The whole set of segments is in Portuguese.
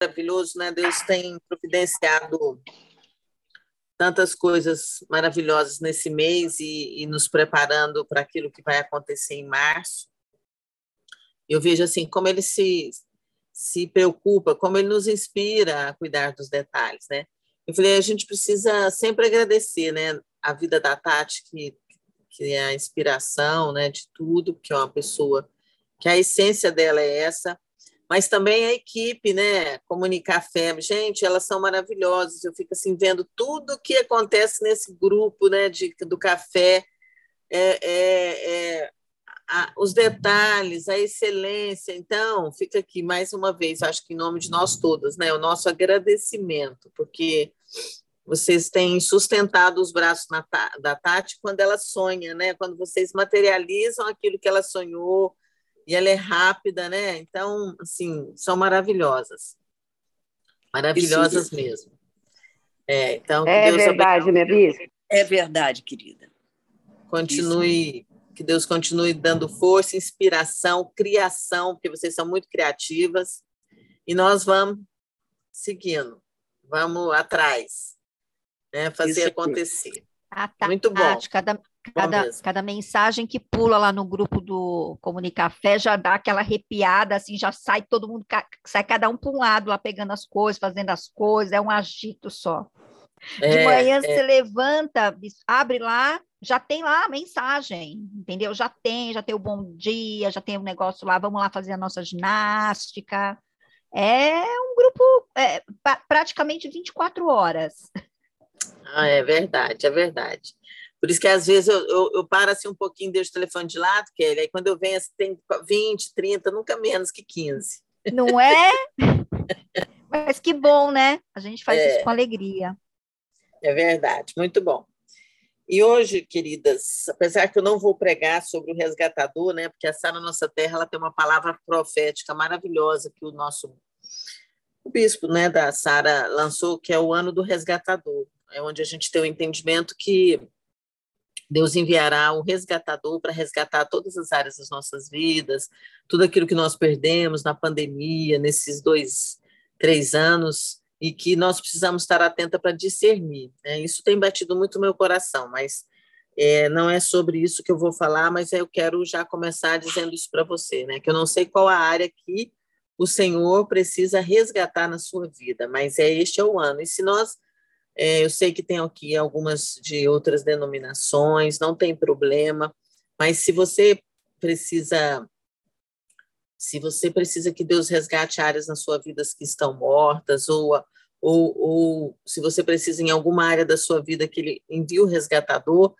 maravilhoso, né? Deus tem providenciado tantas coisas maravilhosas nesse mês e, e nos preparando para aquilo que vai acontecer em março. Eu vejo assim como ele se se preocupa, como ele nos inspira a cuidar dos detalhes, né? Eu falei, a gente precisa sempre agradecer, né, a vida da Tati, que, que é a inspiração, né, de tudo, que é uma pessoa que a essência dela é essa, mas também a equipe, né? Comunicar Fé, gente, elas são maravilhosas. Eu fico assim vendo tudo o que acontece nesse grupo, né? De, do café, é, é, é a, os detalhes, a excelência. Então, fica aqui mais uma vez, acho que em nome de nós todas, né? O nosso agradecimento, porque vocês têm sustentado os braços na, da Tati quando ela sonha, né? Quando vocês materializam aquilo que ela sonhou e ela é rápida, né? Então, assim, são maravilhosas. Maravilhosas Isso. mesmo. É, então, é Deus verdade, minha. É verdade, querida. Continue, Isso. que Deus continue dando força, inspiração, criação, porque vocês são muito criativas. E nós vamos seguindo, vamos atrás, né? fazer acontecer. Ah, tá. Muito bom. Cada, Cada, cada mensagem que pula lá no grupo do Comunicafé já dá aquela arrepiada, assim, já sai todo mundo, sai cada um para um lado lá pegando as coisas, fazendo as coisas, é um agito só. É, De manhã é. você levanta, abre lá, já tem lá a mensagem, entendeu? Já tem, já tem o bom dia, já tem o um negócio lá, vamos lá fazer a nossa ginástica. É um grupo é, praticamente 24 horas. Ah, é verdade, é verdade. Por isso que às vezes eu, eu, eu, paro assim um pouquinho, deixo o telefone de lado, Kelly, aí quando eu venho assim, tem 20, 30, nunca menos que 15. Não é? Mas que bom, né? A gente faz é, isso com alegria. É verdade, muito bom. E hoje, queridas, apesar que eu não vou pregar sobre o resgatador, né? Porque a Sara Nossa Terra ela tem uma palavra profética maravilhosa que o nosso o bispo, né, da Sara lançou, que é o ano do resgatador. É onde a gente tem o entendimento que Deus enviará um resgatador para resgatar todas as áreas das nossas vidas, tudo aquilo que nós perdemos na pandemia, nesses dois, três anos, e que nós precisamos estar atenta para discernir. Né? Isso tem batido muito meu coração, mas é, não é sobre isso que eu vou falar, mas eu quero já começar dizendo isso para você, né? que eu não sei qual a área que o Senhor precisa resgatar na sua vida, mas é este é o ano. E se nós é, eu sei que tem aqui algumas de outras denominações, não tem problema, mas se você precisa se você precisa que Deus resgate áreas na sua vida que estão mortas, ou, ou, ou se você precisa em alguma área da sua vida que Ele envie o resgatador,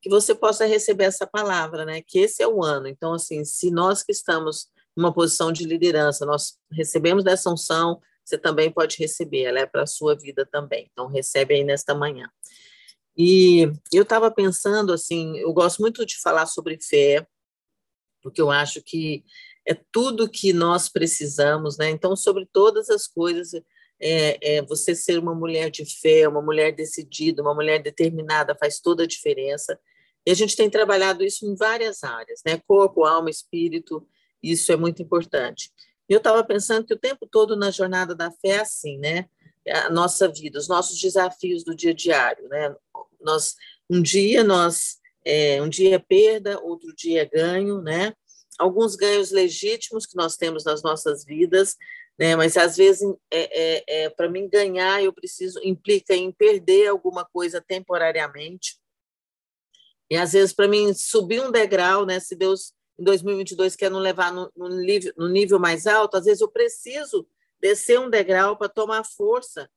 que você possa receber essa palavra, né? Que esse é o ano. Então, assim, se nós que estamos numa posição de liderança, nós recebemos dessa unção, você também pode receber, ela é para a sua vida também. Então, recebe aí nesta manhã. E eu estava pensando, assim, eu gosto muito de falar sobre fé, porque eu acho que é tudo que nós precisamos, né? Então, sobre todas as coisas, é, é, você ser uma mulher de fé, uma mulher decidida, uma mulher determinada, faz toda a diferença. E a gente tem trabalhado isso em várias áreas, né? Corpo, alma, espírito, isso é muito importante. Eu estava pensando que o tempo todo na jornada da fé é assim, né? A nossa vida, os nossos desafios do dia diário, né? Nós, um dia nós, é, um dia é perda, outro dia é ganho, né? Alguns ganhos legítimos que nós temos nas nossas vidas, né? Mas às vezes, é, é, é para mim ganhar, eu preciso implica em perder alguma coisa temporariamente. E às vezes para mim subir um degrau, né? Se Deus em 2022 quer não levar no, no, nível, no nível mais alto, às vezes eu preciso descer um degrau para tomar força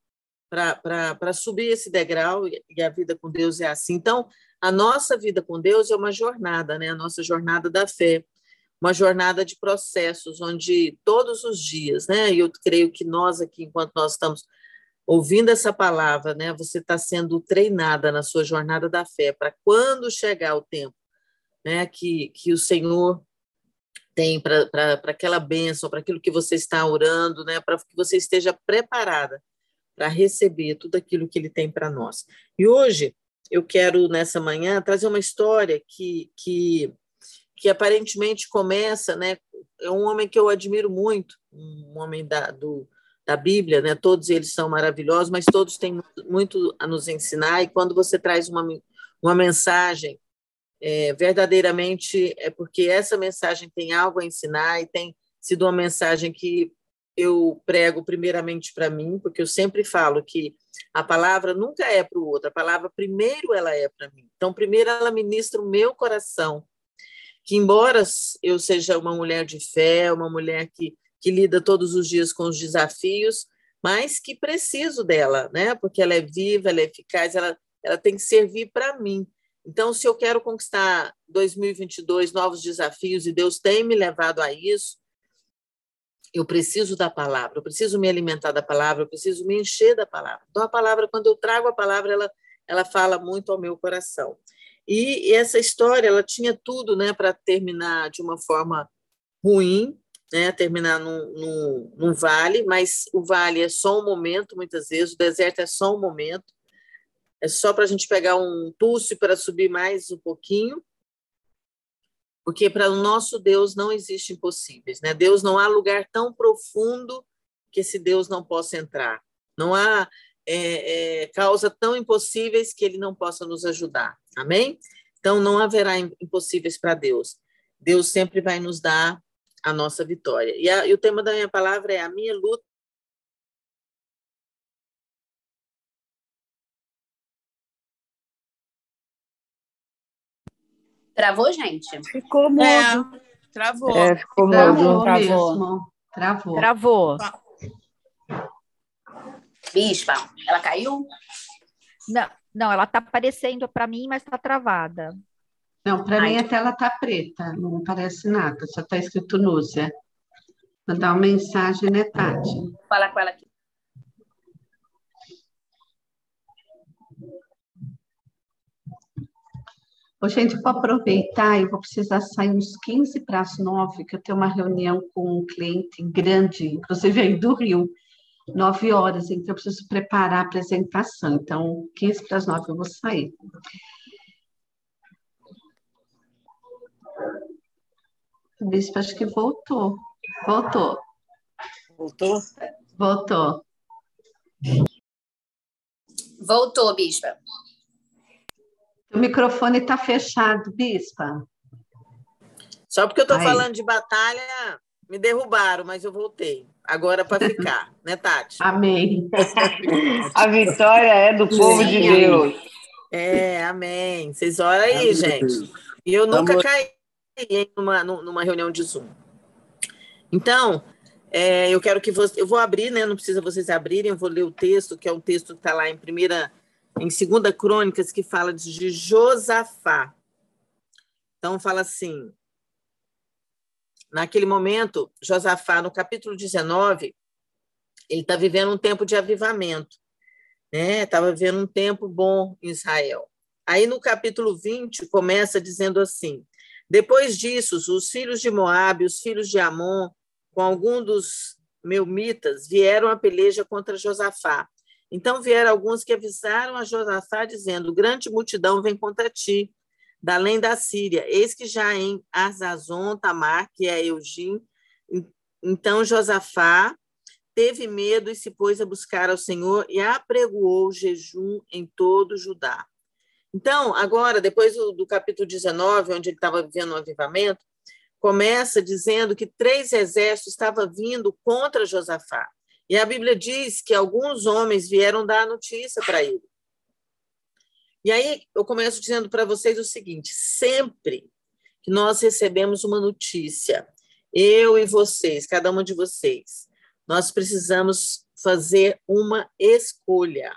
para subir esse degrau e a vida com Deus é assim. Então, a nossa vida com Deus é uma jornada, né? A nossa jornada da fé, uma jornada de processos, onde todos os dias, né? E eu creio que nós aqui, enquanto nós estamos ouvindo essa palavra, né? Você está sendo treinada na sua jornada da fé para quando chegar o tempo né, que, que o Senhor tem para aquela bênção, para aquilo que você está orando, né, para que você esteja preparada para receber tudo aquilo que Ele tem para nós. E hoje eu quero, nessa manhã, trazer uma história que, que, que aparentemente começa, né, é um homem que eu admiro muito, um homem da, do, da Bíblia, né? Todos eles são maravilhosos, mas todos têm muito a nos ensinar. E quando você traz uma, uma mensagem é, verdadeiramente é porque essa mensagem tem algo a ensinar e tem sido uma mensagem que eu prego primeiramente para mim, porque eu sempre falo que a palavra nunca é para o outro, a palavra primeiro ela é para mim. Então, primeiro ela ministra o meu coração, que embora eu seja uma mulher de fé, uma mulher que, que lida todos os dias com os desafios, mas que preciso dela, né? Porque ela é viva, ela é eficaz, ela, ela tem que servir para mim. Então, se eu quero conquistar 2022 novos desafios e Deus tem me levado a isso, eu preciso da palavra, eu preciso me alimentar da palavra, eu preciso me encher da palavra. Então, a palavra, quando eu trago a palavra, ela, ela fala muito ao meu coração. E, essa história, ela tinha tudo né, para terminar de uma forma ruim, né, terminar num, num, num vale, mas o vale é só um momento, muitas vezes, o deserto é só um momento, é só para a gente pegar um pulso para subir mais um pouquinho, porque para o nosso Deus não existe impossíveis, né? Deus não há lugar tão profundo que esse Deus não possa entrar. Não há é, é, causa tão impossíveis que ele não possa nos ajudar. Amém? Então não haverá impossíveis para Deus. Deus sempre vai nos dar a nossa vitória. E, a, e o tema da minha palavra é a minha luta Travou, gente? Ficou mudo. É, travou. É, ficou travou, travou. Travou. Travou. Bispa, ela caiu? Não, não ela está aparecendo para mim, mas está travada. Não, para mim a tela está preta, não aparece nada, só está escrito Núzia. Mandar uma mensagem, né, Tati? Fala com ela aqui. Ô, gente, vou aproveitar e vou precisar sair uns 15 para as 9, que eu tenho uma reunião com um cliente grande, inclusive aí do Rio, 9 horas, então eu preciso preparar a apresentação. Então, 15 para as 9 eu vou sair. O bispo acho que voltou. Voltou. Voltou? Voltou. Voltou, bispa. O microfone está fechado, Bispa. Só porque eu estou falando de batalha, me derrubaram, mas eu voltei. Agora para ficar, né, Tati? Amém. A vitória é do povo Sim, de Deus. É, amém. Vocês oram aí, amém. gente. E eu nunca caí numa, numa reunião de Zoom. Então, é, eu quero que você. Eu vou abrir, né? Não precisa vocês abrirem, eu vou ler o texto, que é um texto que está lá em primeira em Segunda Crônicas, que fala de Josafá. Então, fala assim, naquele momento, Josafá, no capítulo 19, ele está vivendo um tempo de avivamento, né? Estava vivendo um tempo bom em Israel. Aí, no capítulo 20, começa dizendo assim, depois disso, os filhos de Moabe, os filhos de Amon, com algum dos meumitas, vieram a peleja contra Josafá. Então vieram alguns que avisaram a Josafá, dizendo: Grande multidão vem contra ti, da além da Síria. Eis que já em Azazon, Tamar, que é Eugim. Então Josafá teve medo e se pôs a buscar ao Senhor e apregoou jejum em todo Judá. Então, agora, depois do, do capítulo 19, onde ele estava vivendo um avivamento, começa dizendo que três exércitos estavam vindo contra Josafá. E a Bíblia diz que alguns homens vieram dar a notícia para ele. E aí eu começo dizendo para vocês o seguinte: sempre que nós recebemos uma notícia, eu e vocês, cada uma de vocês, nós precisamos fazer uma escolha.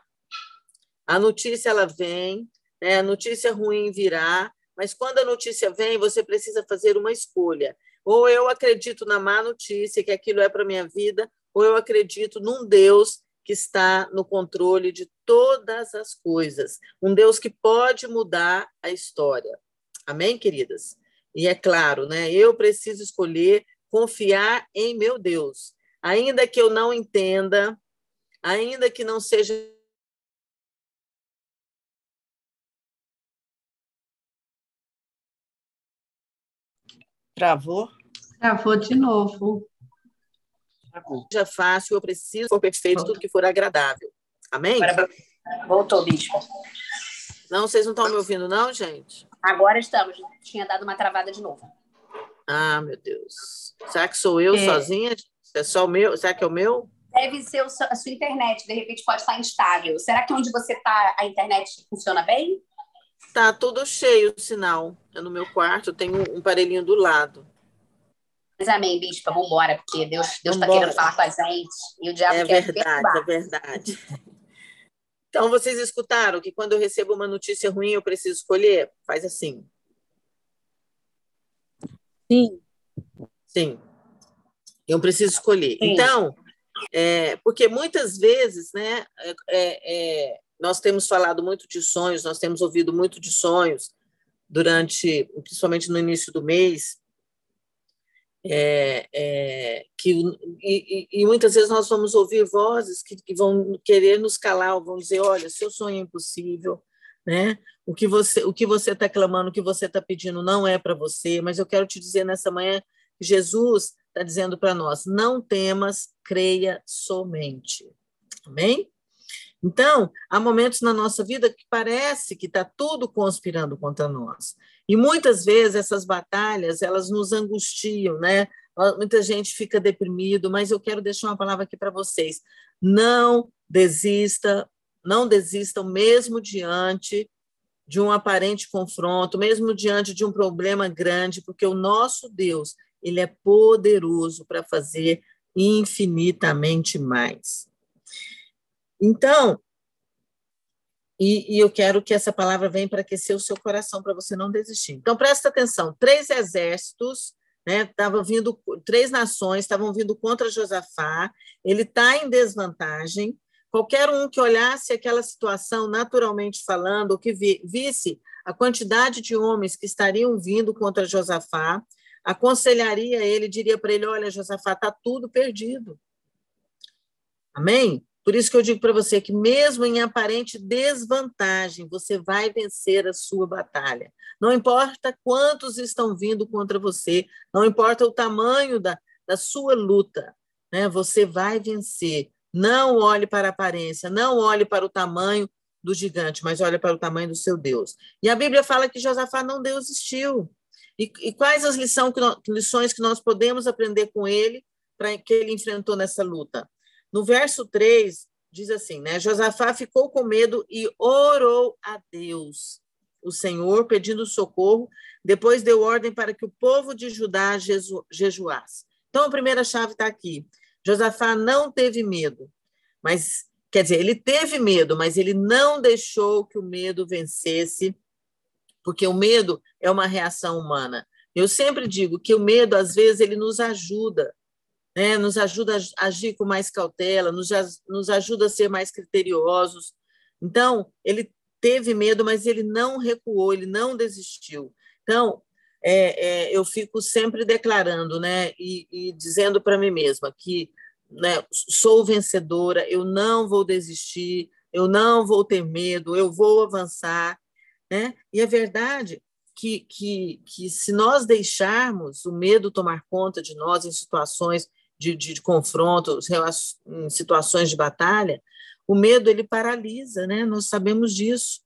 A notícia ela vem, né? a notícia ruim virá, mas quando a notícia vem, você precisa fazer uma escolha. Ou eu acredito na má notícia, que aquilo é para minha vida, ou eu acredito num Deus que está no controle de todas as coisas, um Deus que pode mudar a história. Amém, queridas? E é claro, né? Eu preciso escolher confiar em meu Deus, ainda que eu não entenda, ainda que não seja Travou? Travou de novo. Seja fácil, eu preciso for perfeito, tudo que for agradável. Amém? Voltou, bispo. Não, vocês não estão me ouvindo, não, gente? Agora estamos. Tinha dado uma travada de novo. Ah, meu Deus. Será que sou eu É. sozinha? É só o meu? Será que é o meu? Deve ser a sua internet, de repente pode estar instável. Será que onde você está a internet funciona bem? Tá tudo cheio o sinal. É no meu quarto, eu tenho um aparelhinho do lado. Mas amém, bispa, vamos embora, porque Deus Deus está Vambora. querendo falar com a gente e o diabo É quer verdade, perturbar. é verdade. Então, vocês escutaram que quando eu recebo uma notícia ruim, eu preciso escolher? Faz assim. Sim. Sim. Eu preciso escolher. Sim. Então, é, porque muitas vezes, né, é, é, nós temos falado muito de sonhos, nós temos ouvido muito de sonhos durante, principalmente no início do mês, é, é, que, e, e- muitas vezes nós vamos ouvir vozes que, que vão querer nos calar, vão dizer, olha, seu sonho é impossível, né? O que você o que você está clamando, o que você está pedindo não é para você, mas eu quero te dizer nessa manhã Jesus está dizendo para nós, não temas, creia somente. Amém? Então, há momentos na nossa vida que parece que está tudo conspirando contra nós. E muitas vezes essas batalhas, elas nos angustiam, né? Muita gente fica deprimido, mas eu quero deixar uma palavra aqui para vocês. Não desista, não desistam mesmo diante de um aparente confronto, mesmo diante de um problema grande, porque o nosso Deus, ele é poderoso para fazer infinitamente mais. Então, e, e, eu quero que essa palavra venha para aquecer o seu coração, para você não desistir. Então, presta atenção: três exércitos, né, estavam vindo, três nações estavam vindo contra Josafá, ele está em desvantagem. Qualquer um que olhasse aquela situação, naturalmente falando, ou que vi, visse a quantidade de homens que estariam vindo contra Josafá, aconselharia ele, diria para ele: olha, Josafá, está tudo perdido. Amém? Por isso que eu digo para você que, mesmo em aparente desvantagem, você vai vencer a sua batalha. Não importa quantos estão vindo contra você, não importa o tamanho da, da sua luta, né? você vai vencer. Não olhe para a aparência, não olhe para o tamanho do gigante, mas olhe para o tamanho do seu Deus. E a Bíblia fala que Josafá não desistiu. E, e quais as lição que lições que nós podemos aprender com ele para que ele enfrentou nessa luta? No verso 3, diz assim, né? Josafá ficou com medo e orou a Deus, o Senhor, pedindo socorro. Depois deu ordem para que o povo de Judá jejuasse. Então, a primeira chave está aqui. Josafá não teve medo, mas, quer dizer, ele teve medo, mas ele não deixou que o medo vencesse, porque o medo é uma reação humana. Eu sempre digo que o medo, às vezes, ele nos ajuda, né, nos ajuda a agir com mais cautela, nos, nos ajuda a ser mais criteriosos. Então, ele teve medo, mas ele não recuou, ele não desistiu. Então, é, é, eu fico sempre declarando né, e, e dizendo para mim mesma que né, sou vencedora, eu não vou desistir, eu não vou ter medo, eu vou avançar. Né? E é verdade que, que, que se nós deixarmos o medo tomar conta de nós em situações de, de, de confronto, em situações de batalha, o medo ele paralisa, né? Nós sabemos disso.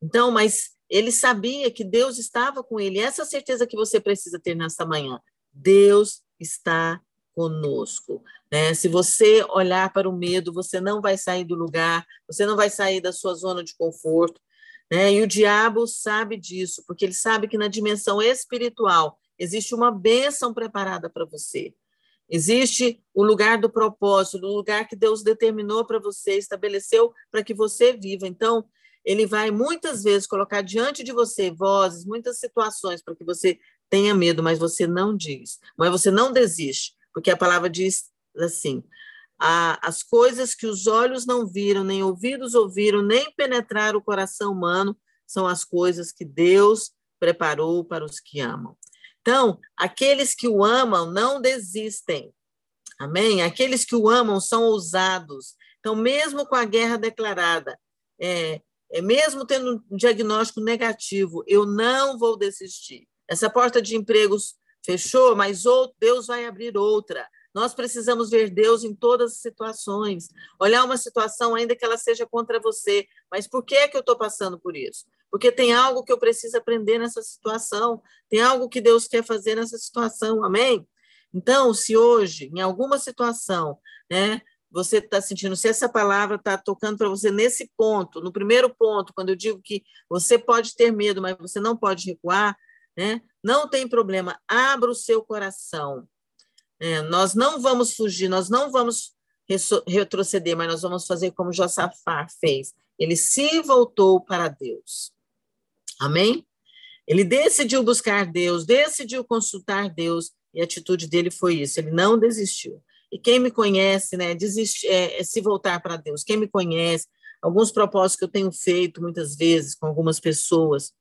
Então, mas ele sabia que Deus estava com ele. Essa certeza que você precisa ter nessa manhã. Deus está conosco. Né? Se você olhar para o medo, você não vai sair do lugar, você não vai sair da sua zona de conforto. Né? E o diabo sabe disso, porque ele sabe que na dimensão espiritual existe uma bênção preparada para você. Existe o lugar do propósito, o lugar que Deus determinou para você, estabeleceu para que você viva. Então, ele vai muitas vezes colocar diante de você vozes, muitas situações para que você tenha medo, mas você não diz, mas você não desiste, porque a palavra diz assim: as coisas que os olhos não viram, nem ouvidos ouviram, nem penetraram o coração humano, são as coisas que Deus preparou para os que amam. Então, aqueles que o amam não desistem. Amém? Aqueles que o amam são ousados. Então, mesmo com a guerra declarada, é, é, mesmo tendo um diagnóstico negativo, eu não vou desistir. Essa porta de empregos fechou, mas outro, Deus vai abrir outra. Nós precisamos ver Deus em todas as situações. Olhar uma situação, ainda que ela seja contra você. Mas por que, é que eu estou passando por isso? Porque tem algo que eu preciso aprender nessa situação. Tem algo que Deus quer fazer nessa situação. Amém? Então, se hoje, em alguma situação, né, você está sentindo, se essa palavra está tocando para você nesse ponto, no primeiro ponto, quando eu digo que você pode ter medo, mas você não pode recuar, né? Não tem problema, abra o seu coração. É, nós não vamos fugir, nós não vamos retroceder, mas nós vamos fazer como Josafá fez. Ele se voltou para Deus. Amém? Ele decidiu buscar Deus, decidiu consultar Deus, e a atitude dele foi isso, ele não desistiu. E quem me conhece, né, desiste, é, é se voltar para Deus. Quem me conhece, alguns propósitos que eu tenho feito muitas vezes com algumas pessoas,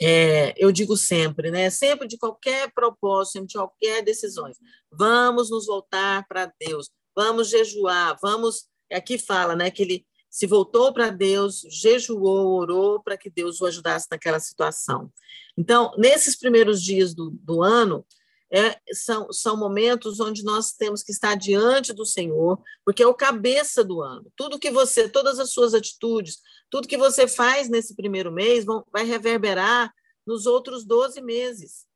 é, eu digo sempre, né? Sempre de qualquer propósito, de qualquer decisão, vamos nos voltar para Deus, vamos jejuar, vamos. Aqui fala, né? Que ele se voltou para Deus, jejuou, orou para que Deus o ajudasse naquela situação. Então, nesses primeiros dias do, do ano, é, são, são momentos onde nós temos que estar diante do Senhor, porque é o cabeça do ano. Tudo que você, todas as suas atitudes, tudo que você faz nesse primeiro mês vão, vai reverberar nos outros 12 meses.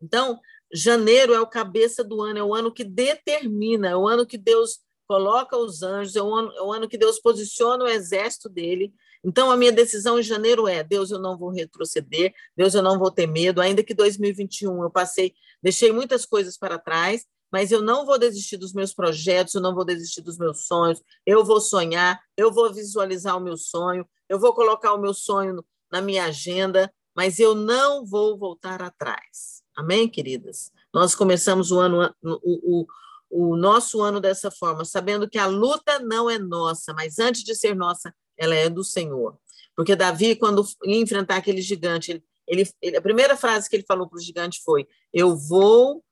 Então, janeiro é o cabeça do ano, é o ano que determina, é o ano que Deus coloca os anjos, é o ano, é o ano que Deus posiciona o exército dele. Então, a minha decisão em janeiro é: Deus, eu não vou retroceder, Deus, eu não vou ter medo, ainda que 2021 eu passei, deixei muitas coisas para trás, mas eu não vou desistir dos meus projetos, eu não vou desistir dos meus sonhos, eu vou sonhar, eu vou visualizar o meu sonho, eu vou colocar o meu sonho na minha agenda, mas eu não vou voltar atrás. Amém, queridas? Nós começamos o ano, o, o, o nosso ano dessa forma, sabendo que a luta não é nossa, mas antes de ser nossa, ela é do Senhor. Porque Davi, quando ia enfrentar aquele gigante, ele, ele, a primeira frase que ele falou para o gigante foi: Eu vou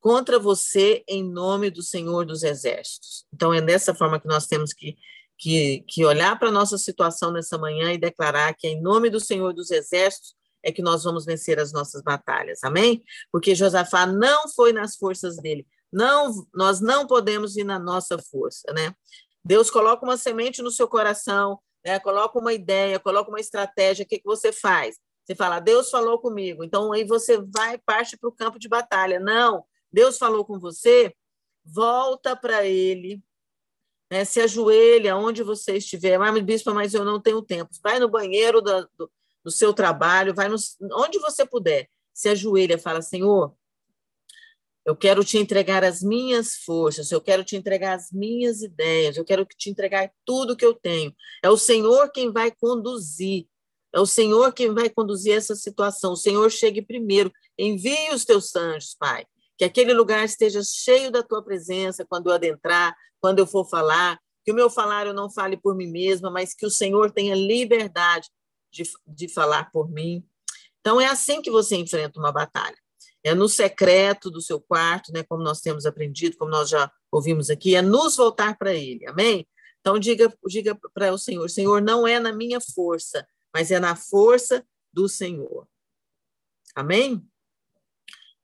contra você em nome do Senhor dos Exércitos. Então, é dessa forma que nós temos que, que, que olhar para a nossa situação nessa manhã e declarar que, em nome do Senhor dos Exércitos, é que nós vamos vencer as nossas batalhas. Amém? Porque Josafá não foi nas forças dele. Não, nós não podemos ir na nossa força, né? Deus coloca uma semente no seu coração, né? Coloca uma ideia, coloca uma estratégia, o que, que você faz? Você fala, Deus falou comigo, então aí você vai parte para o campo de batalha. Não, Deus falou com você, volta para Ele, né? se ajoelha onde você estiver. Mas, bispo, mas eu não tenho tempo. Vai no banheiro do, do, do seu trabalho, vai no, onde você puder. Se ajoelha, fala, Senhor, eu quero te entregar as minhas forças, eu quero te entregar as minhas ideias, eu quero te entregar tudo que eu tenho. É o Senhor quem vai conduzir. É o Senhor quem vai conduzir essa situação. O Senhor chegue primeiro. Envie os teus anjos, Pai que aquele lugar esteja cheio da tua presença quando eu adentrar, quando eu for falar, que o meu falar eu não fale por mim mesma, mas que o Senhor tenha liberdade de, de falar por mim. Então, é assim que você enfrenta uma batalha. É no secreto do seu quarto, né, como nós temos aprendido, como nós já ouvimos aqui, é nos voltar para Ele, amém? Então, diga, diga para o Senhor: Senhor, não é na minha força, mas é na força do Senhor. Amém?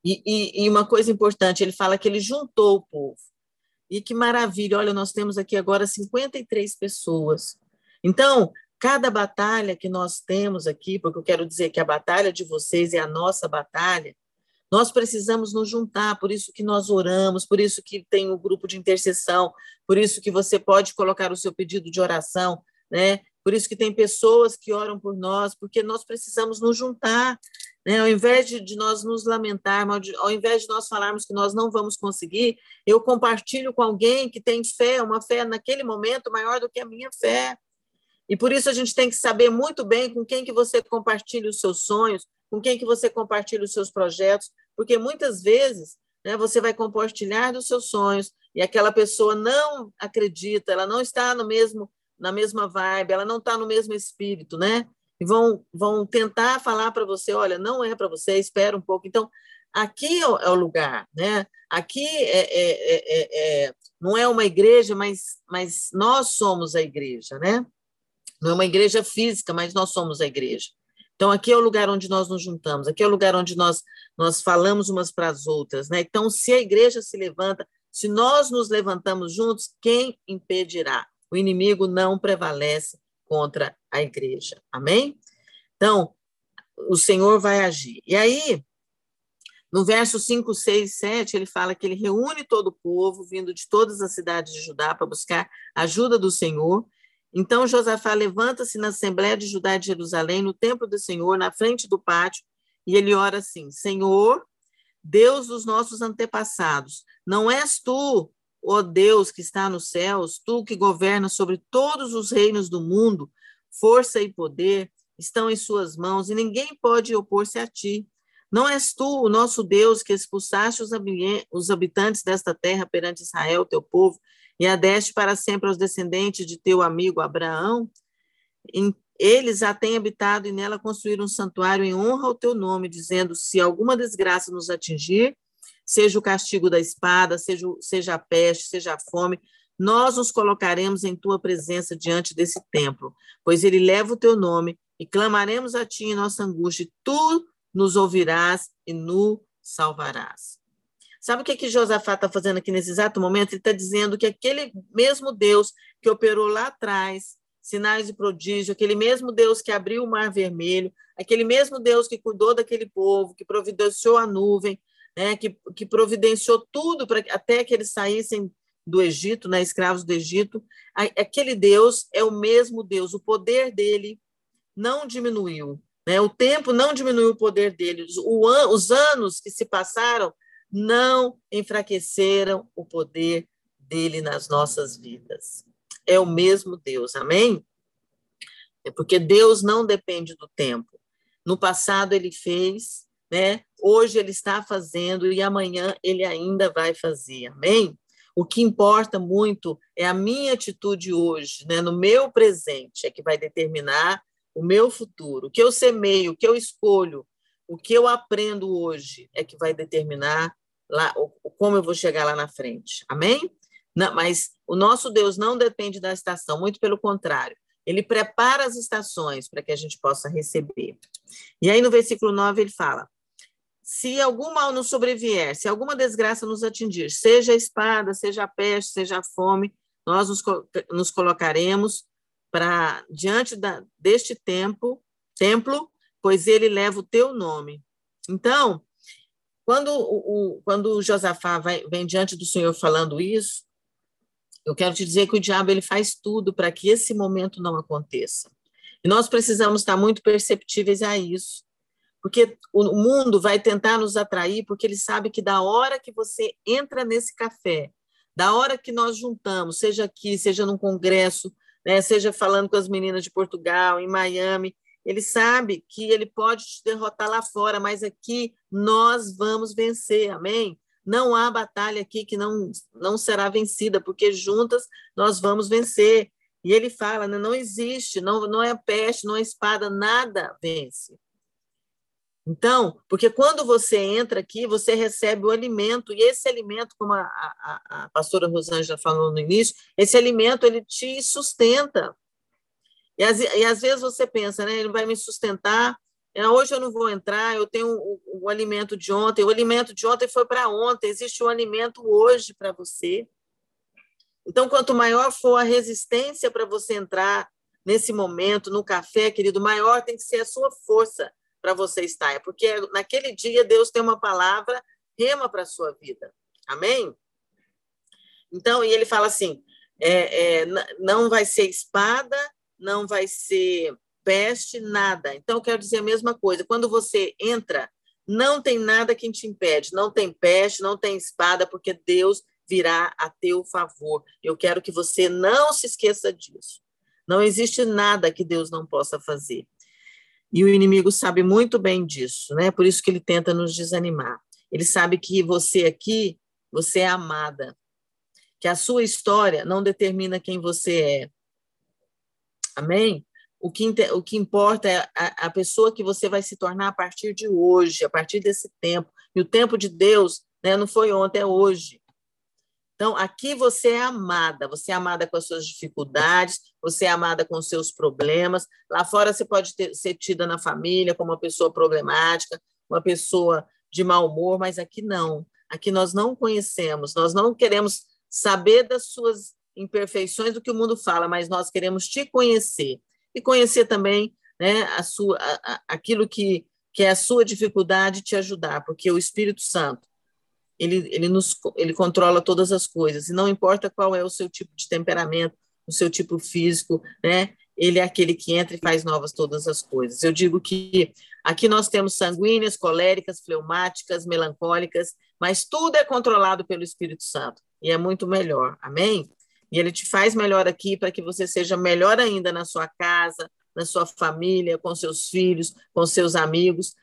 E, e, e, uma coisa importante, ele fala que ele juntou o povo. E que maravilha, olha, nós temos aqui agora 53 pessoas. Então, cada batalha que nós temos aqui, porque eu quero dizer que a batalha de vocês é a nossa batalha, nós precisamos nos juntar, por isso que nós oramos, por isso que tem o grupo de intercessão, por isso que você pode colocar o seu pedido de oração, né? Por isso que tem pessoas que oram por nós, porque nós precisamos nos juntar. Né? Ao invés de, de nós nos lamentarmos, ao invés de nós falarmos que nós não vamos conseguir, eu compartilho com alguém que tem fé, uma fé naquele momento maior do que a minha fé. E por isso a gente tem que saber muito bem com quem que você compartilha os seus sonhos, com quem que você compartilha os seus projetos, porque muitas vezes né, você vai compartilhar dos seus sonhos e aquela pessoa não acredita, ela não está no mesmo na mesma vibe, ela não está no mesmo espírito, né? E vão, vão tentar falar para você, olha, não é para você, espera um pouco. Então, aqui é o é lugar, né? Aqui é, é, é, é, não é uma igreja, mas, mas nós somos a igreja, né? Não é uma igreja física, mas nós somos a igreja. Então, aqui é o lugar onde nós nos juntamos, aqui é o lugar onde nós, nós falamos umas para as outras. Né? Então, se a igreja se levanta, se nós nos levantamos juntos, quem impedirá? O inimigo não prevalece contra a igreja. Amém? Então, o Senhor vai agir. E aí, no verso 5, 6, 7, ele fala que ele reúne todo o povo, vindo de todas as cidades de Judá, para buscar ajuda do Senhor. Então Josafá levanta-se na Assembleia de Judá de Jerusalém, no templo do Senhor, na frente do pátio, e ele ora assim: Senhor, Deus dos nossos antepassados, não és tu, ó Deus que está nos céus, tu que governas sobre todos os reinos do mundo, força e poder estão em suas mãos, e ninguém pode opor-se a ti. Não és tu, o nosso Deus, que expulsaste os habitantes desta terra perante Israel, teu povo, e a deste para sempre aos descendentes de teu amigo Abraão? Eles a têm habitado e nela construíram um santuário em honra ao teu nome, dizendo: se alguma desgraça nos atingir, seja o castigo da espada, seja, seja a peste, seja a fome, nós nos colocaremos em tua presença diante desse templo, pois ele leva o teu nome, e clamaremos a ti em nossa angústia, e tu nos ouvirás e nos salvarás. Sabe o que, que Josafá está fazendo aqui nesse exato momento? Ele está dizendo que aquele mesmo Deus que operou lá atrás, sinais de prodígio, aquele mesmo Deus que abriu o mar vermelho, aquele mesmo Deus que cuidou daquele povo, que providenciou a nuvem, né, que, que providenciou tudo para até que eles saíssem do Egito, né, escravos do Egito, aquele Deus é o mesmo Deus, o poder dele não diminuiu, né, o tempo não diminuiu o poder dele, os anos que se passaram não enfraqueceram o poder dele nas nossas vidas. É o mesmo Deus, amém? É porque Deus não depende do tempo. No passado ele fez, né? Hoje ele está fazendo e amanhã ele ainda vai fazer, amém? O que importa muito é a minha atitude hoje, né? No meu presente é que vai determinar o meu futuro. O que eu semeio, o que eu escolho, o que eu aprendo hoje é que vai determinar lá, como eu vou chegar lá na frente. Amém? Não, mas o nosso Deus não depende da estação, muito pelo contrário. Ele prepara as estações para que a gente possa receber. E aí no versículo 9 ele fala: Se algum mal nos sobrevier, se alguma desgraça nos atingir, seja a espada, seja a peste, seja a fome, nós nos, nos colocaremos para diante da, deste tempo, templo, pois ele leva o teu nome. Então, quando o, quando o Josafá vai, vem diante do Senhor falando isso, eu quero te dizer que o diabo ele faz tudo para que esse momento não aconteça. E nós precisamos estar muito perceptíveis a isso. Porque o mundo vai tentar nos atrair, porque ele sabe que da hora que você entra nesse café, da hora que nós juntamos, seja aqui, seja num congresso, né, seja falando com as meninas de Portugal, em Miami, ele sabe que ele pode te derrotar lá fora, mas aqui nós vamos vencer, amém? Não há batalha aqui que não, não será vencida, porque juntas nós vamos vencer. E ele fala: né, não existe, não, não é peste, não é espada, nada vence. Então, porque quando você entra aqui, você recebe o alimento, e esse alimento, como a, a, a pastora Rosângela falou no início, esse alimento ele te sustenta. E, às, e às vezes você pensa, né? Ele vai me sustentar. É, hoje eu não vou entrar, eu tenho o, o alimento de ontem. O alimento de ontem foi para ontem. Existe um alimento hoje para você. Então, quanto maior for a resistência para você entrar nesse momento, no café, querido, maior tem que ser a sua força para você estar. É porque naquele dia Deus tem uma palavra rema para a sua vida. Amém? Então, e ele fala assim: é, é, não vai ser espada, não vai ser peste, nada. Então, eu quero dizer a mesma coisa. Quando você entra, não tem nada que te impede, não tem peste, não tem espada, porque Deus virá a teu favor. Eu quero que você não se esqueça disso. Não existe nada que Deus não possa fazer. E o inimigo sabe muito bem disso, né? Por isso que ele tenta nos desanimar. Ele sabe que você aqui, você é amada, que a sua história não determina quem você é, Amém? O que, o que importa é a, a pessoa que você vai se tornar a partir de hoje, a partir desse tempo. E o tempo de Deus né, não foi ontem, é hoje. Então, aqui você é amada, você é amada com as suas dificuldades, você é amada com os seus problemas. Lá fora você pode ter, ser tida na família como uma pessoa problemática, uma pessoa de mau humor, mas aqui não. Aqui nós não conhecemos, nós não queremos saber das suas imperfeições do que o mundo fala, mas nós queremos te conhecer e conhecer também né, a sua, a, aquilo que, que é a sua dificuldade te ajudar, porque o Espírito Santo ele, ele, nos, ele controla todas as coisas, e não importa qual é o seu tipo de temperamento, o seu tipo físico, né? Ele é aquele que entra e faz novas todas as coisas. Eu digo que aqui nós temos sanguíneas, coléricas, fleumáticas, melancólicas, mas tudo é controlado pelo Espírito Santo, e é muito melhor. Amém? E ele te faz melhor aqui para que você seja melhor ainda na sua casa, na sua família, com seus filhos, com seus amigos,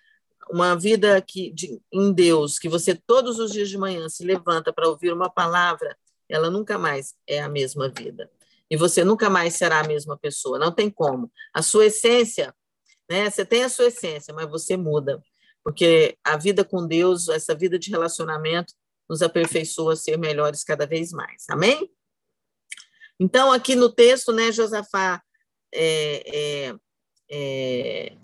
uma vida que, de, em Deus, que você todos os dias de manhã se levanta para ouvir uma palavra, ela nunca mais é a mesma vida. E você nunca mais será a mesma pessoa, não tem como. A sua essência, né? Você tem a sua essência, mas você muda. Porque a vida com Deus, essa vida de relacionamento, nos aperfeiçoa a ser melhores cada vez mais. Amém? Então, aqui no texto, né, Josafá é, é, é,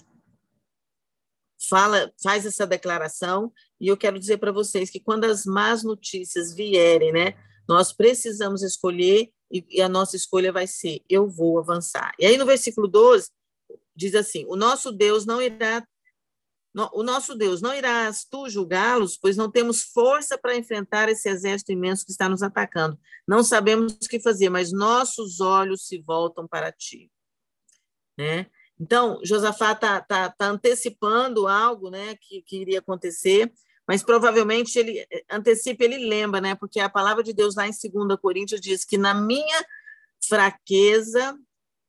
fala, faz essa declaração, e eu quero dizer para vocês que quando as más notícias vierem, né, nós precisamos escolher, e, e a nossa escolha vai ser: eu vou avançar. E aí no versículo 12, diz assim: o nosso Deus não irá. O nosso Deus não irás tu julgá-los, pois não temos força para enfrentar esse exército imenso que está nos atacando. Não sabemos o que fazer, mas nossos olhos se voltam para ti. Né? Então, Josafá está tá, tá antecipando algo né, que, que iria acontecer, mas provavelmente ele eh, antecipa, ele lembra, né, porque a palavra de Deus lá em 2 Coríntios diz que na minha fraqueza,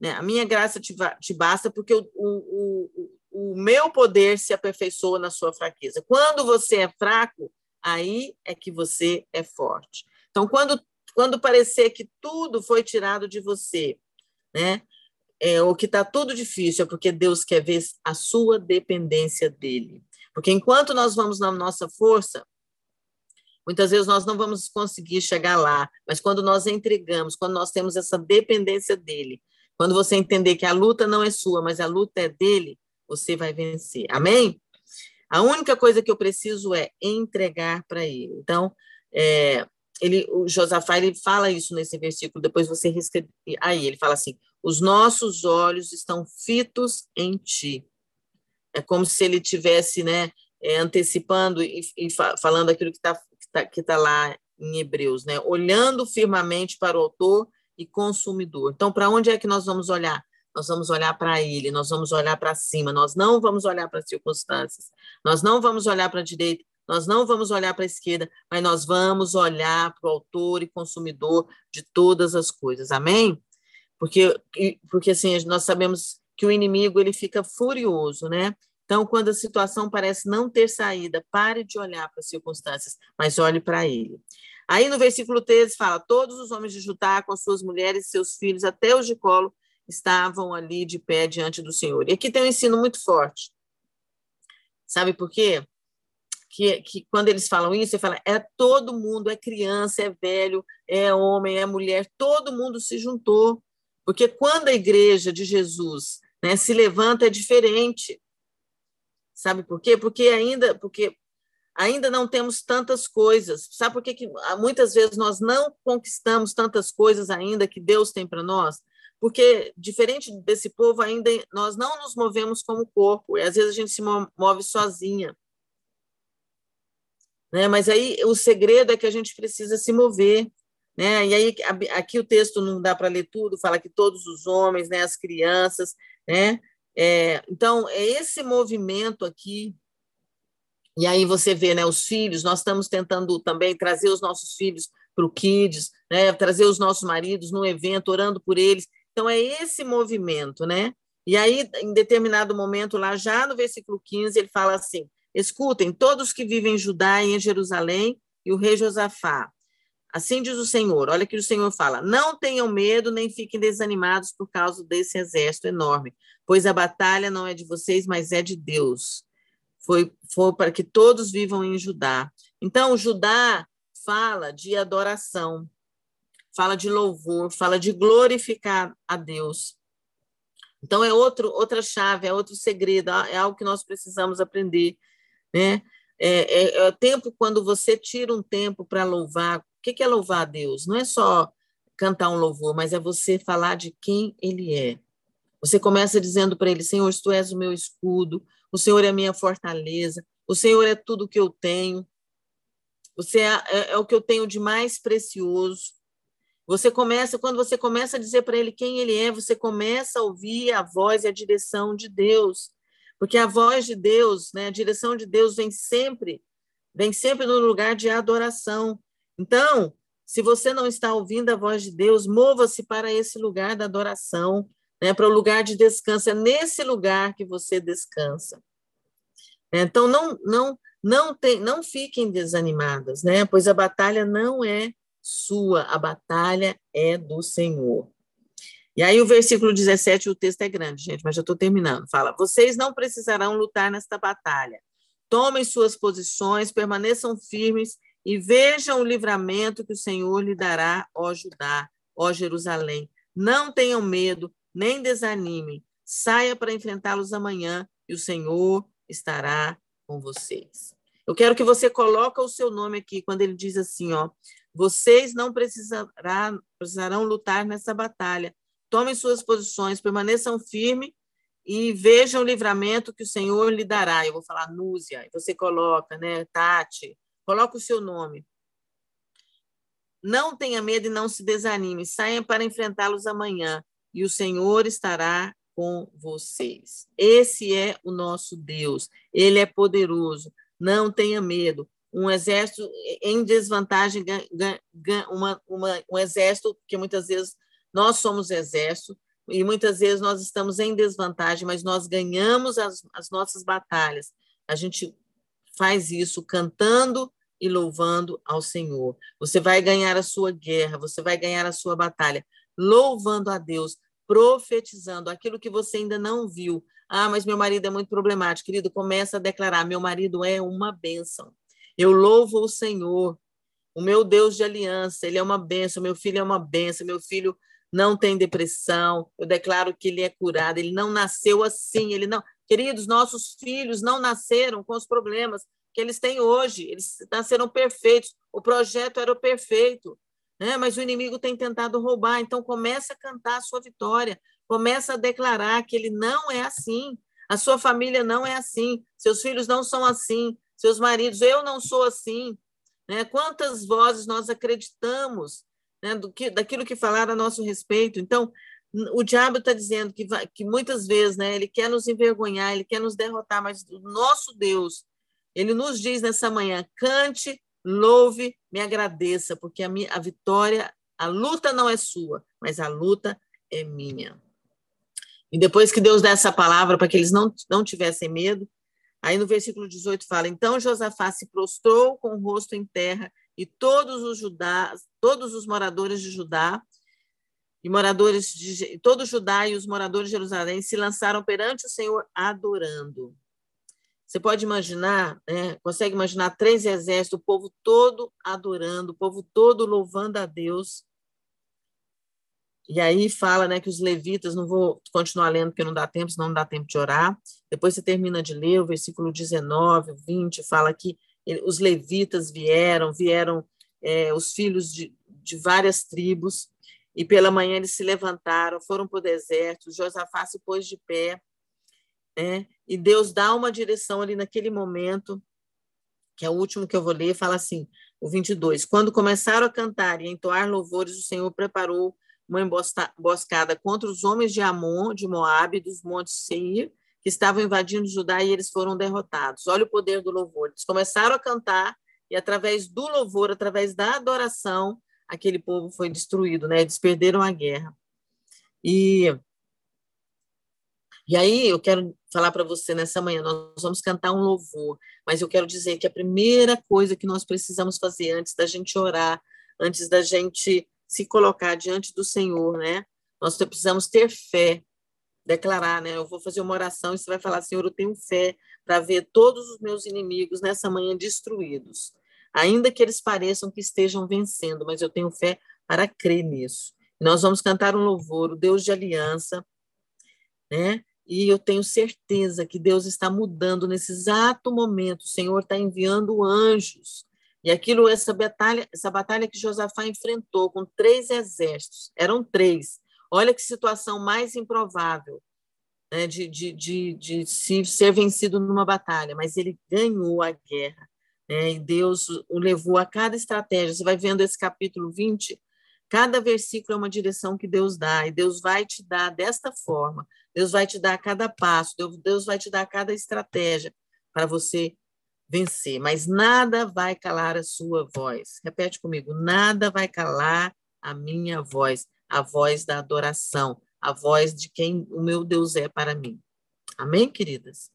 né, a minha graça te, te basta, porque o, o, o, o meu poder se aperfeiçoa na sua fraqueza. Quando você é fraco, aí é que você é forte. Então, quando, quando parecer que tudo foi tirado de você, né? é, que está tudo difícil, é porque Deus quer ver a sua dependência dele. Porque enquanto nós vamos na nossa força, muitas vezes nós não vamos conseguir chegar lá, mas quando nós entregamos, quando nós temos essa dependência dele, quando você entender que a luta não é sua, mas a luta é dele, você vai vencer. Amém? A única coisa que eu preciso é entregar para ele. Então, é, ele, o Josafá ele fala isso nesse versículo, depois você risca aí, ele fala assim: os nossos olhos estão fitos em ti. É como se ele tivesse, né, é, antecipando e, e falando aquilo que está que tá, que tá lá em Hebreus, né, olhando firmemente para o autor e consumidor. Então, para onde é que nós vamos olhar? Nós vamos olhar para ele, nós vamos olhar para cima, nós não vamos olhar para as circunstâncias, nós não vamos olhar para a direita, nós não vamos olhar para a esquerda, mas nós vamos olhar para o autor e consumidor de todas as coisas. Amém? porque, porque assim, nós sabemos que o inimigo ele fica furioso, né? Então, quando a situação parece não ter saída, pare de olhar para as circunstâncias, mas olhe para ele. Aí no versículo 13 fala: Todos os homens de Judá, com suas mulheres e seus filhos, até os de colo, estavam ali de pé diante do Senhor. E aqui tem um ensino muito forte. Sabe por quê? Que, que quando eles falam isso, você fala, é todo mundo, é criança, é velho, é homem, é mulher, todo mundo se juntou porque quando a igreja de Jesus né, se levanta é diferente. Sabe por quê? Porque ainda, porque ainda não temos tantas coisas. Sabe por quê que muitas vezes nós não conquistamos tantas coisas ainda que Deus tem para nós? Porque, diferente desse povo, ainda nós não nos movemos como corpo, e às vezes a gente se move sozinha. Né? Mas aí o segredo é que a gente precisa se mover. Né? E aí aqui o texto não dá para ler tudo, fala que todos os homens, né, as crianças, né? É, então é esse movimento aqui. E aí você vê, né, os filhos. Nós estamos tentando também trazer os nossos filhos para o Kids, né, trazer os nossos maridos no evento, orando por eles. Então é esse movimento, né? E aí, em determinado momento, lá já no versículo 15, ele fala assim: Escutem, todos que vivem em Judá e em Jerusalém, e o rei Josafá, Assim diz o Senhor. Olha que o Senhor fala: Não tenham medo, nem fiquem desanimados por causa desse exército enorme, pois a batalha não é de vocês, mas é de Deus. Foi, foi para que todos vivam em Judá. Então, Judá fala de adoração, fala de louvor, fala de glorificar a Deus. Então é outro, outra chave, é outro segredo, é algo que nós precisamos aprender, né? É, é, é o tempo quando você tira um tempo para louvar. O que é louvar a Deus? Não é só cantar um louvor, mas é você falar de quem Ele é. Você começa dizendo para Ele: Senhor, Tu és o meu escudo, o Senhor é a minha fortaleza, o Senhor é tudo que eu tenho, você é, é, é o que eu tenho de mais precioso. Você começa, quando você começa a dizer para ele quem ele é, você começa a ouvir a voz e a direção de Deus. Porque a voz de Deus, né, a direção de Deus vem sempre, vem sempre no lugar de adoração. Então, se você não está ouvindo a voz de Deus, mova-se para esse lugar da adoração, né, para o lugar de descanso. É nesse lugar que você descansa. Então, não, não, não, tem, não fiquem desanimadas, né? pois a batalha não é sua, a batalha é do Senhor. E aí o versículo 17, o texto é grande, gente, mas já estou terminando. Fala: vocês não precisarão lutar nesta batalha. Tomem suas posições, permaneçam firmes e vejam o livramento que o Senhor lhe dará, ó Judá, ó Jerusalém. Não tenham medo, nem desanimem. Saia para enfrentá-los amanhã e o Senhor estará com vocês. Eu quero que você coloque o seu nome aqui quando ele diz assim, ó, vocês não precisarão lutar nessa batalha. Tomem suas posições, permaneçam firmes e vejam o livramento que o Senhor lhe dará. Eu vou falar Núzia, você coloca, né, Tati, coloca o seu nome. Não tenha medo e não se desanime, saiam para enfrentá-los amanhã, e o Senhor estará com vocês. Esse é o nosso Deus. Ele é poderoso. Não tenha medo. Um exército em desvantagem, uma, uma, um exército que muitas vezes nós somos exército e muitas vezes nós estamos em desvantagem, mas nós ganhamos as, as nossas batalhas. A gente faz isso cantando e louvando ao Senhor. Você vai ganhar a sua guerra, você vai ganhar a sua batalha, louvando a Deus, profetizando aquilo que você ainda não viu. Ah, mas meu marido é muito problemático. Querido, começa a declarar: meu marido é uma bênção. Eu louvo o Senhor, o meu Deus de aliança, ele é uma bênção. Meu filho é uma bênção. Meu filho não tem depressão. Eu declaro que ele é curado. Ele não nasceu assim. Ele não. Queridos, nossos filhos não nasceram com os problemas que eles têm hoje. Eles nasceram perfeitos. O projeto era o perfeito né? mas o inimigo tem tentado roubar. Então, começa a cantar a sua vitória, começa a declarar que ele não é assim, a sua família não é assim, seus filhos não são assim, seus maridos, eu não sou assim. Né? Quantas vozes nós acreditamos né? Do que, daquilo que falaram a nosso respeito? Então, o diabo está dizendo que, vai, que muitas vezes né, ele quer nos envergonhar, ele quer nos derrotar, mas o nosso Deus, ele nos diz nessa manhã: cante louve, me agradeça, porque a, minha, a vitória, a luta não é sua, mas a luta é minha. E depois que Deus dá essa palavra para que eles não, não tivessem medo, aí no versículo 18 fala: Então Josafá se prostrou com o rosto em terra, e todos os judás, todos os moradores de Judá, e moradores de todo Judá e os moradores de Jerusalém se lançaram perante o Senhor adorando. Você pode imaginar, né? consegue imaginar três exércitos, o povo todo adorando, o povo todo louvando a Deus. E aí fala né, que os levitas, não vou continuar lendo porque não dá tempo, senão não dá tempo de orar. Depois você termina de ler o versículo 19, 20, fala que os levitas vieram, vieram é, os filhos de, de várias tribos, e pela manhã eles se levantaram, foram para o deserto, Josafá se pôs de pé, né? e Deus dá uma direção ali naquele momento, que é o último que eu vou ler, fala assim, o 22, quando começaram a cantar e entoar louvores, o Senhor preparou uma emboscada contra os homens de Amon, de Moabe, dos montes Seir, que estavam invadindo Judá e eles foram derrotados. Olha o poder do louvor. Eles começaram a cantar e através do louvor, através da adoração, aquele povo foi destruído, né? Eles perderam a guerra. E e aí eu quero falar para você nessa manhã, nós vamos cantar um louvor, mas eu quero dizer que a primeira coisa que nós precisamos fazer antes da gente orar, antes da gente se colocar diante do Senhor, né? Nós precisamos ter fé, declarar, né? Eu vou fazer uma oração e você vai falar, Senhor, eu tenho fé para ver todos os meus inimigos nessa manhã destruídos. ainda que eles pareçam que estejam vencendo, mas eu tenho fé para crer nisso. Nós vamos cantar um louvor, o Deus de aliança, né? E eu tenho certeza que Deus está mudando nesse exato momento. O Senhor está enviando anjos. E aquilo, essa batalha, essa batalha que Josafá enfrentou com três exércitos, eram três. Olha que situação mais improvável né, de, de, de, de se ser vencido numa batalha, mas ele ganhou a guerra. Né, e Deus o levou a cada estratégia. Você vai vendo esse capítulo 20, cada versículo é uma direção que Deus dá, e Deus vai te dar desta forma. Deus vai te dar cada passo, Deus vai te dar cada estratégia para você vencer, mas nada vai calar a sua voz. Repete comigo: nada vai calar a minha voz, a voz da adoração, a voz de quem o meu Deus é para mim. Amém, queridas?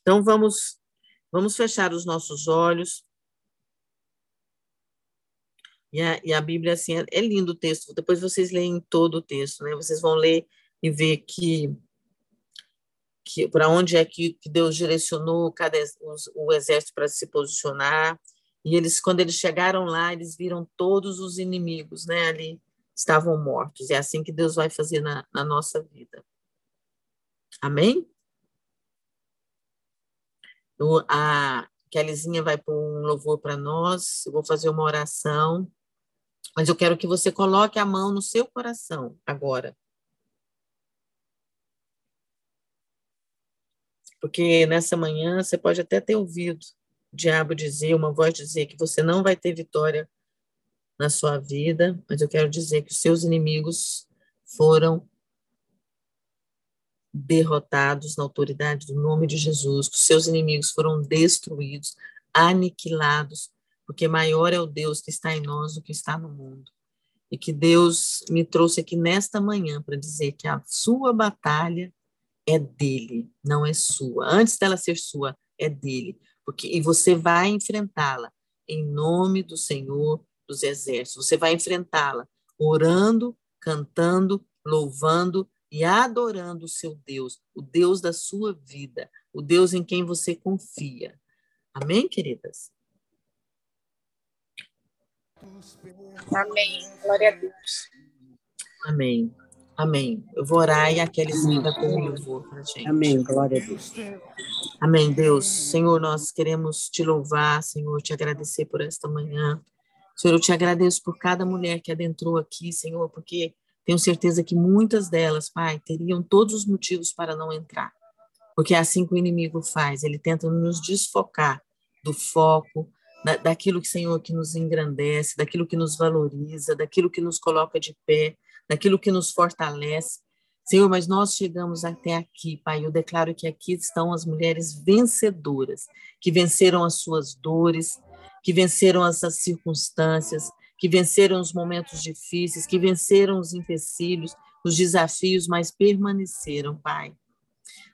Então vamos vamos fechar os nossos olhos. E a, e a Bíblia assim é, é lindo o texto. Depois vocês leem todo o texto, né? Vocês vão ler e ver que, que para onde é que, que Deus direcionou cada, os, o exército para se posicionar. E eles, quando eles chegaram lá, eles viram todos os inimigos, né, ali estavam mortos. É assim que Deus vai fazer na, na nossa vida. Amém? A Kellyzinha vai pôr um louvor para nós, eu vou fazer uma oração, mas eu quero que você coloque a mão no seu coração agora. Porque nessa manhã você pode até ter ouvido o diabo dizer, uma voz dizer que você não vai ter vitória na sua vida, mas eu quero dizer que os seus inimigos foram derrotados na autoridade do nome de Jesus, que os seus inimigos foram destruídos, aniquilados, porque maior é o Deus que está em nós do que está no mundo. E que Deus me trouxe aqui nesta manhã para dizer que a sua batalha é dele, não é sua. Antes dela ser sua, é dele. Porque, e você vai enfrentá-la em nome do Senhor dos Exércitos. Você vai enfrentá-la orando, cantando, louvando e adorando o seu Deus, o Deus da sua vida, o Deus em quem você confia. Amém, queridas? Amém. Glória a Deus. Amém. Amém. Eu vou orar e aquele sim vai pôr um louvor para a gente. Amém. Glória a Deus. Amém, Deus. Senhor, nós queremos te louvar, Senhor, te agradecer por esta manhã. Senhor, eu te agradeço por cada mulher que adentrou aqui, Senhor, porque tenho certeza que muitas delas, Pai, teriam todos os motivos para não entrar. Porque é assim que o inimigo faz, ele tenta nos desfocar do foco, da, daquilo que, Senhor, que nos engrandece, daquilo que nos valoriza, daquilo que nos coloca de pé, daquilo que nos fortalece. Senhor, mas nós chegamos até aqui, Pai. Eu declaro que aqui estão as mulheres vencedoras, que venceram as suas dores, que venceram essas circunstâncias, que venceram os momentos difíceis, que venceram os empecilhos, os desafios, mas permaneceram, Pai.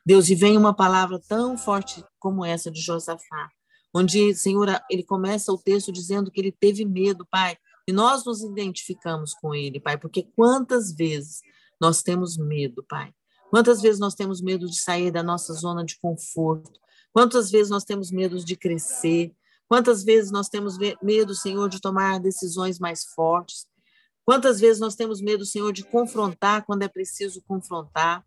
Deus, e vem uma palavra tão forte como essa de Josafá, onde, Senhor, ele começa o texto dizendo que ele teve medo, Pai, e nós nos identificamos com ele, Pai, porque quantas vezes nós temos medo, Pai? Quantas vezes nós temos medo de sair da nossa zona de conforto? Quantas vezes nós temos medo de crescer? Quantas vezes nós temos medo, Senhor, de tomar decisões mais fortes? Quantas vezes nós temos medo, Senhor, de confrontar quando é preciso confrontar?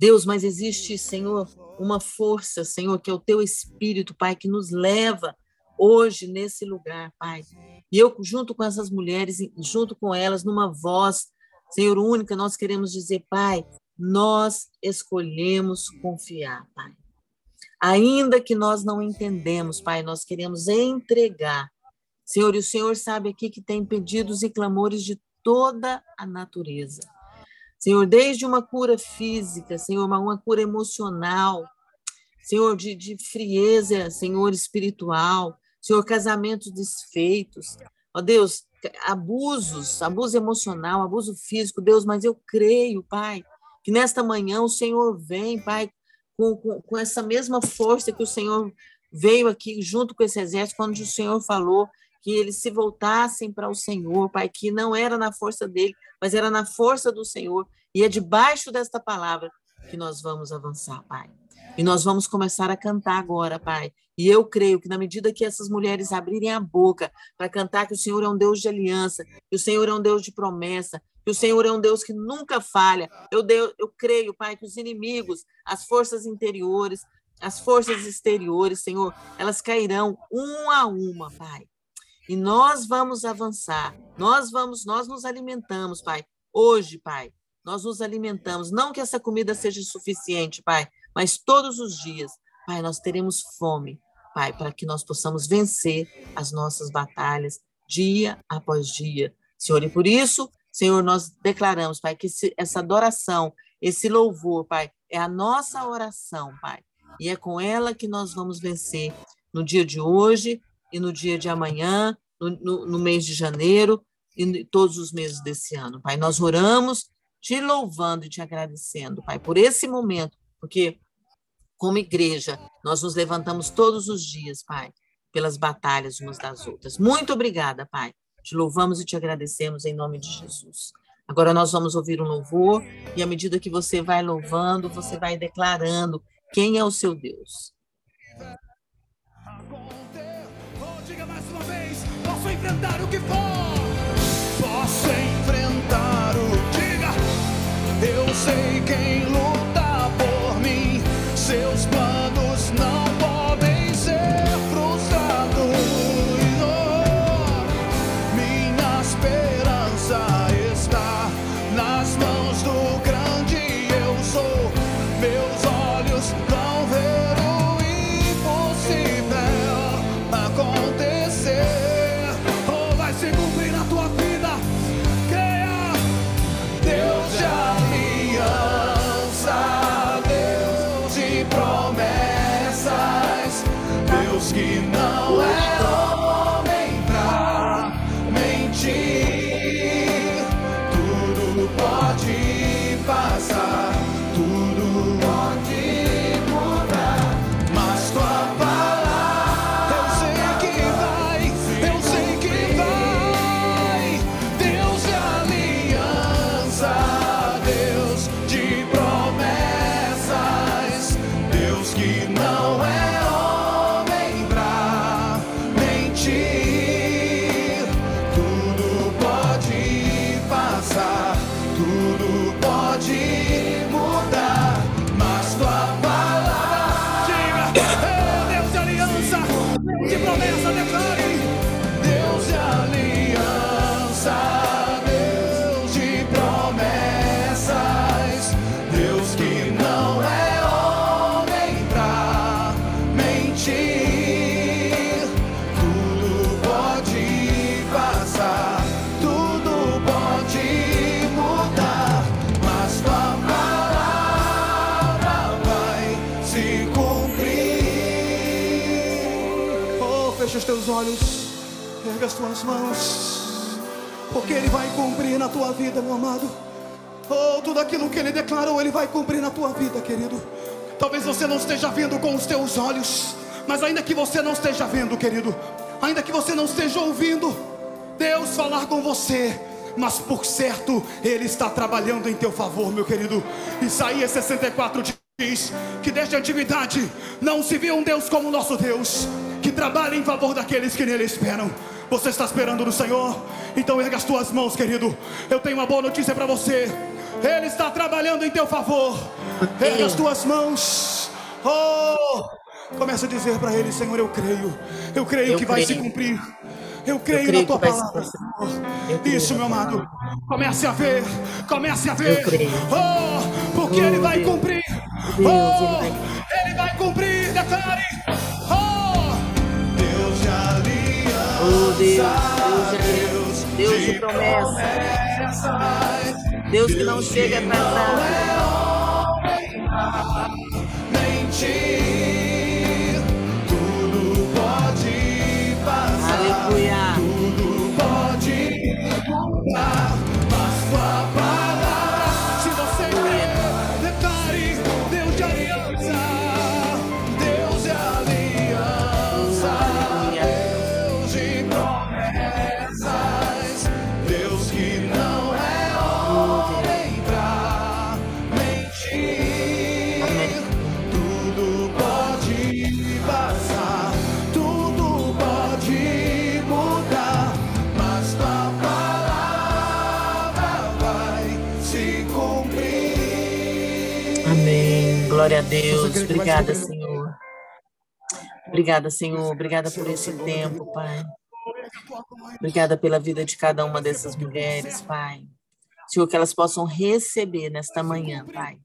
Deus, mas existe, Senhor, uma força, Senhor, que é o teu espírito, Pai, que nos leva hoje nesse lugar, Pai. E eu, junto com essas mulheres, junto com elas, numa voz, Senhor, única, nós queremos dizer, Pai, nós escolhemos confiar, Pai. Ainda que nós não entendemos, Pai, nós queremos entregar. Senhor, e o Senhor sabe aqui que tem pedidos e clamores de toda a natureza. Senhor, desde uma cura física, Senhor, uma, cura emocional, Senhor, de, de frieza, Senhor, espiritual, Senhor, casamentos desfeitos, ó Deus, abusos, abuso emocional, abuso físico, Deus, mas eu creio, Pai, que nesta manhã o Senhor vem, Pai, com, com, com essa mesma força que o Senhor veio aqui junto com esse exército, quando o Senhor falou que eles se voltassem para o Senhor, Pai, que não era na força dele, mas era na força do Senhor, e é debaixo desta palavra que nós vamos avançar, Pai. E nós vamos começar a cantar agora, Pai. E eu creio que na medida que essas mulheres abrirem a boca para cantar que o Senhor é um Deus de aliança, que o Senhor é um Deus de promessa, que o Senhor é um Deus que nunca falha, eu, deu, eu creio, Pai, que os inimigos, as forças interiores, as forças exteriores, Senhor, elas cairão uma a uma, Pai. E nós vamos avançar. Nós vamos, nós nos alimentamos, Pai. Hoje, Pai, nós nos alimentamos. Não que essa comida seja suficiente, Pai, mas todos os dias, Pai, nós teremos fome, Pai, para que nós possamos vencer as nossas batalhas dia após dia, Senhor. E por isso, Senhor, nós declaramos, Pai, que esse, essa adoração, esse louvor, Pai, é a nossa oração, Pai. E é com ela que nós vamos vencer no dia de hoje e no dia de amanhã, no, no, no mês de janeiro e todos os meses desse ano, Pai. Nós oramos te louvando e te agradecendo, Pai, por esse momento, porque como igreja, nós nos levantamos todos os dias, Pai, pelas batalhas umas das outras. Muito obrigada, Pai. Te louvamos e te agradecemos em nome de Jesus. Agora nós vamos ouvir um louvor e à medida que você vai louvando, você vai declarando quem é o seu Deus. Enfrentar o que for. Posso enfrentar o diga. Eu sei quem luta. Seus planos olhos, erga as tuas mãos, porque Ele vai cumprir na tua vida, meu amado. Oh, tudo aquilo que Ele declarou, Ele vai cumprir na tua vida, querido. Talvez você não esteja vendo com os teus olhos, mas ainda que você não esteja vendo, querido, ainda que você não esteja ouvindo, Deus falar com você, mas por certo, Ele está trabalhando em teu favor, meu querido. Isaías 64 diz que desde a antiguidade não se viu um Deus como o nosso Deus, que trabalha em favor daqueles que nele esperam. Você está esperando no Senhor? Então erga as tuas mãos, querido. Eu tenho uma boa notícia para você. Ele está trabalhando em teu favor. Erga as tuas mãos. Oh! Começa a dizer para ele, Senhor, eu creio. Eu creio Eu que vai se creio. cumprir. Eu creio, creio na tua palavra. Senhor. Eu creio Isso, meu amado. Comece a ver. Comece a ver. Eu creio. Oh, porque Oh, ele vai Deus. cumprir. Deus, oh, ele vai- ele vai cumprir. Declare. Oh, Deus, Deus de aliança, Deus de promessa, Deus que não chega atrasado. mentir. Glória a Deus. Obrigada, Senhor. Obrigada, Senhor. Obrigada por esse tempo, Pai. Obrigada pela vida de cada uma dessas mulheres, Pai. Senhor, que elas possam receber nesta manhã, Pai.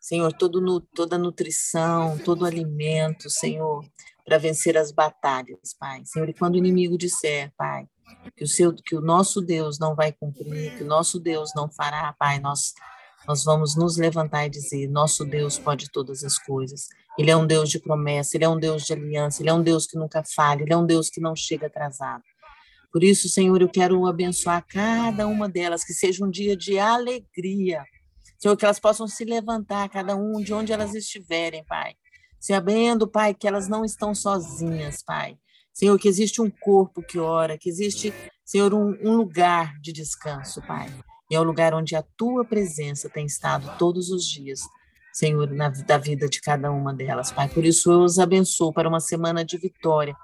Senhor, todo, toda nutrição, todo alimento, Senhor, para vencer as batalhas, Pai. Senhor, e quando o inimigo disser, Pai, que o, seu, que o nosso Deus não vai cumprir, que o nosso Deus não fará, Pai, nós, nós vamos nos levantar e dizer: nosso Deus pode todas as coisas. Ele é um Deus de promessa, ele é um Deus de aliança, ele é um Deus que nunca falha, ele é um Deus que não chega atrasado. Por isso, Senhor, eu quero abençoar cada uma delas, que seja um dia de alegria. Senhor, que elas possam se levantar, cada um de onde elas estiverem, Pai. Sabendo, Pai, que elas não estão sozinhas, Pai. Senhor, que existe um corpo que ora, que existe, Senhor, um, um lugar de descanso, Pai. E é o lugar onde a tua presença tem estado todos os dias, Senhor, na da vida de cada uma delas, Pai. Por isso eu os abençoo para uma semana de vitória,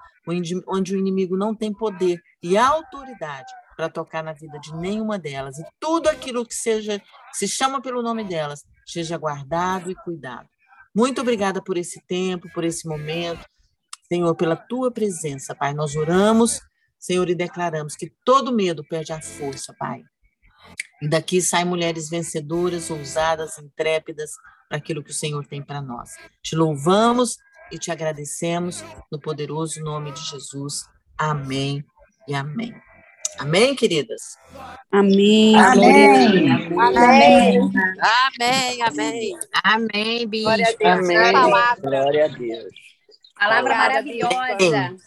onde o inimigo não tem poder e autoridade para tocar na vida de nenhuma delas. E tudo aquilo que seja, que se chama pelo nome delas, seja guardado e cuidado. Muito obrigada por esse tempo, por esse momento. Senhor, pela tua presença, Pai. Nós oramos, Senhor, e declaramos que todo medo perde a força, Pai. E daqui saem mulheres vencedoras, ousadas, intrépidas para aquilo que o Senhor tem para nós. Te louvamos e te agradecemos no poderoso nome de Jesus. Amém e amém. Amém, queridas? Amém. Amém. Amém. Amém, amém. Amém, bispo. Glória a Deus. Glória a Deus. Palavra maravilhosa.